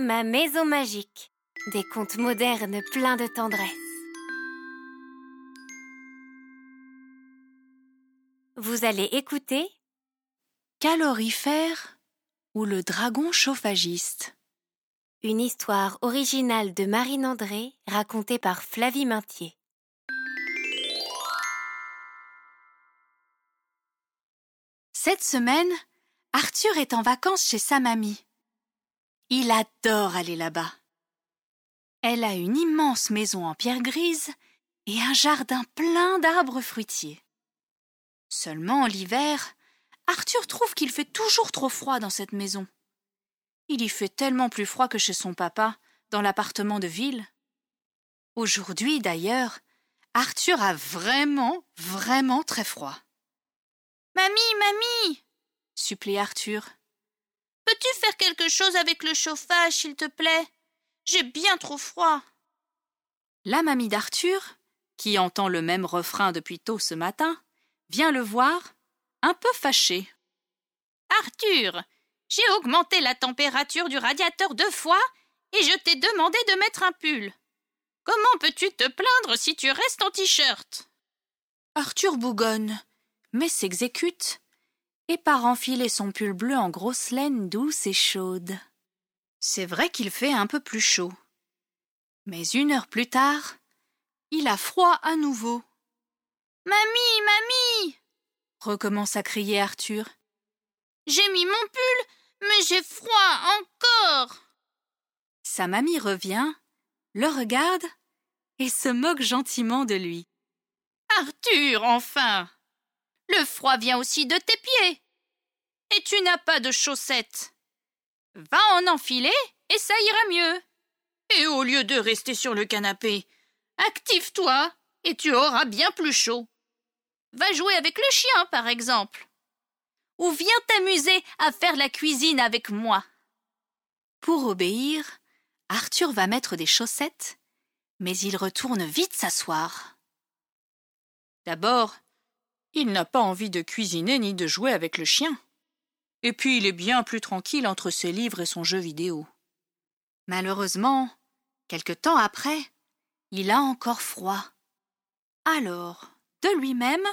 Ma maison magique. Des contes modernes pleins de tendresse. Vous allez écouter Calorifère ou le dragon chauffagiste. une histoire originale de Marine André racontée par Flavie Maintier. Cette semaine, Arthur est en vacances chez sa mamie. Il adore aller là-bas. Elle a une immense maison en pierre grise et un jardin plein d'arbres fruitiers. Seulement l'hiver, Arthur trouve qu'il fait toujours trop froid dans cette maison. Il y fait tellement plus froid que chez son papa, dans l'appartement de ville. Aujourd'hui, d'ailleurs, Arthur a vraiment, vraiment très froid. Mamie, mamie supplie Arthur. Peux-tu faire quelque chose avec le chauffage, s'il te plaît? J'ai bien trop froid. La mamie d'Arthur, qui entend le même refrain depuis tôt ce matin, vient le voir, un peu fâchée. Arthur, j'ai augmenté la température du radiateur deux fois et je t'ai demandé de mettre un pull. Comment peux-tu te plaindre si tu restes en t-shirt? Arthur bougonne, mais s'exécute, et part enfiler son pull bleu en grosse laine douce et chaude. C'est vrai qu'il fait un peu plus chaud. Mais une heure plus tard, il a froid à nouveau. Mamie, mamie recommence à crier Arthur. J'ai mis mon pull, mais j'ai froid encore. Sa mamie revient, le regarde et se moque gentiment de lui. Arthur, enfin Le froid vient aussi de tes pieds. Et tu n'as pas de chaussettes. Va en enfiler et ça ira mieux. Et au lieu de rester sur le canapé, active-toi et tu auras bien plus chaud. Va jouer avec le chien, par exemple. Ou viens t'amuser à faire la cuisine avec moi. Pour obéir, Arthur va mettre des chaussettes, mais il retourne vite s'asseoir. D'abord, il n'a pas envie de cuisiner ni de jouer avec le chien. Et puis il est bien plus tranquille entre ses livres et son jeu vidéo. Malheureusement, quelque temps après, il a encore froid. Alors, de lui-même,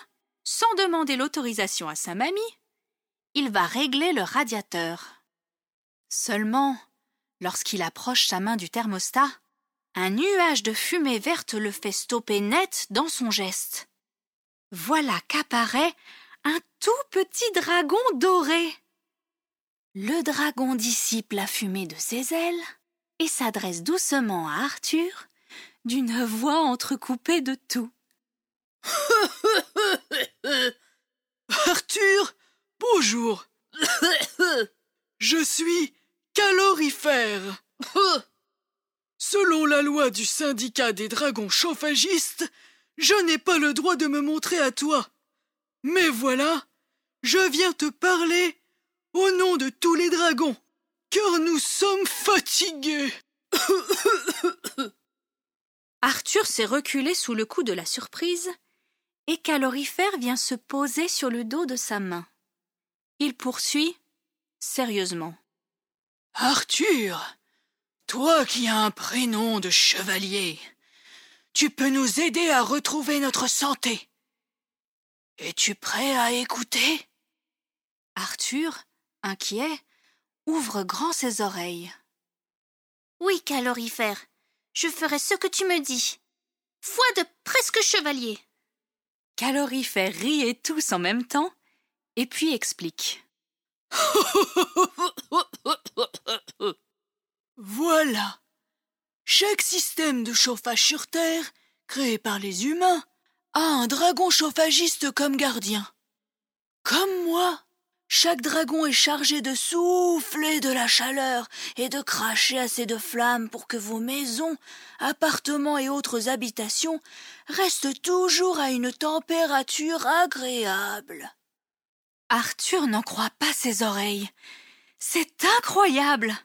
sans demander l'autorisation à sa mamie, il va régler le radiateur. Seulement, lorsqu'il approche sa main du thermostat, un nuage de fumée verte le fait stopper net dans son geste. Voilà qu'apparaît un tout petit dragon doré. Le dragon dissipe la fumée de ses ailes et s'adresse doucement à Arthur d'une voix entrecoupée de tout. Arthur, bonjour. Je suis calorifère. Selon la loi du syndicat des dragons chauffagistes, je n'ai pas le droit de me montrer à toi. Mais voilà, je viens te parler au nom de tous les dragons, car nous sommes fatigués. Arthur s'est reculé sous le coup de la surprise et Calorifère vient se poser sur le dos de sa main. Il poursuit sérieusement. Arthur, toi qui as un prénom de chevalier, tu peux nous aider à retrouver notre santé. Es-tu prêt à écouter? Arthur, inquiet, ouvre grand ses oreilles. Oui, calorifère, je ferai ce que tu me dis. Foi de presque chevalier. Calorifère rit et tous en même temps, et puis explique. Voilà. Chaque système de chauffage sur Terre, créé par les humains, a un dragon chauffagiste comme gardien. Comme moi, chaque dragon est chargé de souffler de la chaleur et de cracher assez de flammes pour que vos maisons, appartements et autres habitations restent toujours à une température agréable. Arthur n'en croit pas ses oreilles. C'est incroyable.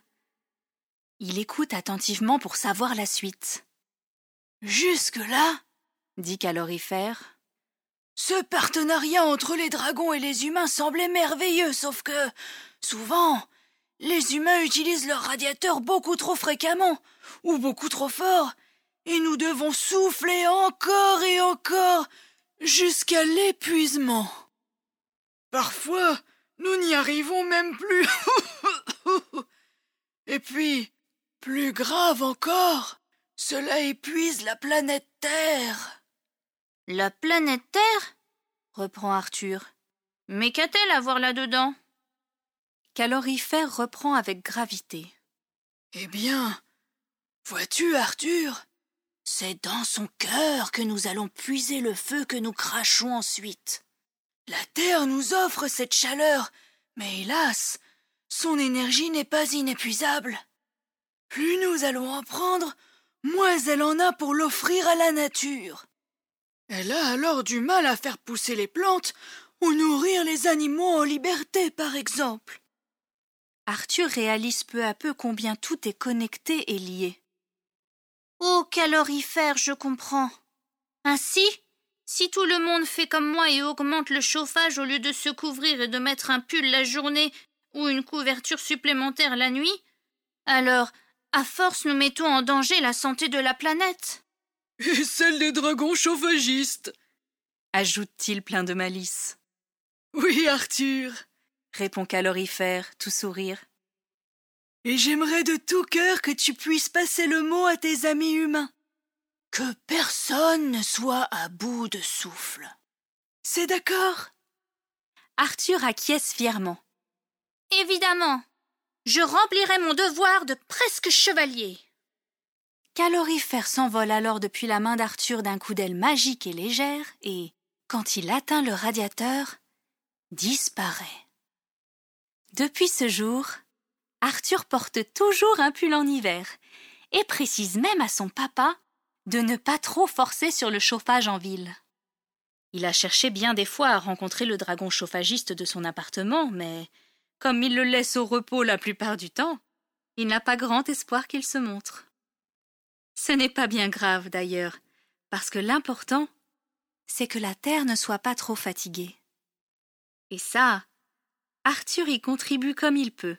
Il écoute attentivement pour savoir la suite. Jusque-là, dit Calorifère, ce partenariat entre les dragons et les humains semblait merveilleux, sauf que, souvent, Les humains utilisent leur radiateur beaucoup trop fréquemment, ou beaucoup trop fort, et nous devons souffler encore et encore jusqu'à l'épuisement. Parfois, nous n'y arrivons même plus. et puis, plus grave encore, cela épuise la planète Terre. La planète Terre? reprend Arthur. Mais qu'a-t-elle à voir là-dedans? Calorifère reprend avec gravité. Eh bien, vois-tu, Arthur, c'est dans son cœur que nous allons puiser le feu que nous crachons ensuite. La Terre nous offre cette chaleur, mais hélas, son énergie n'est pas inépuisable. Plus nous allons en prendre, moins elle en a pour l'offrir à la nature. Elle a alors du mal à faire pousser les plantes ou nourrir les animaux en liberté, par exemple. Arthur réalise peu à peu combien tout est connecté et lié. Oh, calorifère, je comprends. Ainsi, si tout le monde fait comme moi et augmente le chauffage au lieu de se couvrir et de mettre un pull la journée ou une couverture supplémentaire la nuit, alors, à force, nous mettons en danger la santé de la planète. Et celle des dragons chauffagistes, ajoute-t-il plein de malice. Oui, Arthur, répond Calorifère, tout sourire. Et j'aimerais de tout cœur que tu puisses passer le mot à tes amis humains. Que personne ne soit à bout de souffle. C'est d'accord? Arthur acquiesce fièrement. Évidemment. Je remplirai mon devoir de presque chevalier. Calorifère s'envole alors depuis la main d'Arthur d'un coup d'aile magique et légère et, quand il atteint le radiateur, disparaît. Depuis ce jour, Arthur porte toujours un pull en hiver et précise même à son papa de ne pas trop forcer sur le chauffage en ville. Il a cherché bien des fois à rencontrer le dragon chauffagiste de son appartement, mais comme il le laisse au repos la plupart du temps, il n'a pas grand espoir qu'il se montre. Ce n'est pas bien grave d'ailleurs, parce que l'important, c'est que la Terre ne soit pas trop fatiguée. Et ça, Arthur y contribue comme il peut,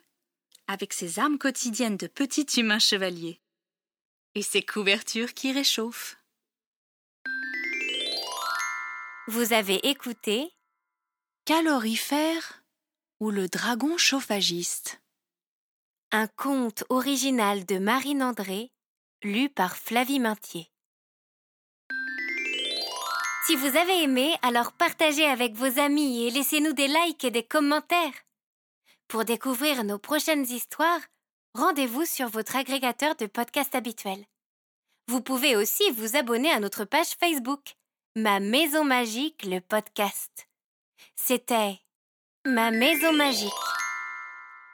avec ses armes quotidiennes de petit humain chevalier. Et ses couvertures qui réchauffent. Vous avez écouté Calorifère ou le dragon chauffagiste. Un conte original de Marine André, lu par Flavie Mintier. Si vous avez aimé, alors partagez avec vos amis et laissez-nous des likes et des commentaires. Pour découvrir nos prochaines histoires, rendez-vous sur votre agrégateur de podcasts habituel. Vous pouvez aussi vous abonner à notre page Facebook, Ma Maison Magique, le podcast. C'était Ma Maison Magique.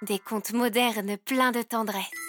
Des contes modernes pleins de tendresse.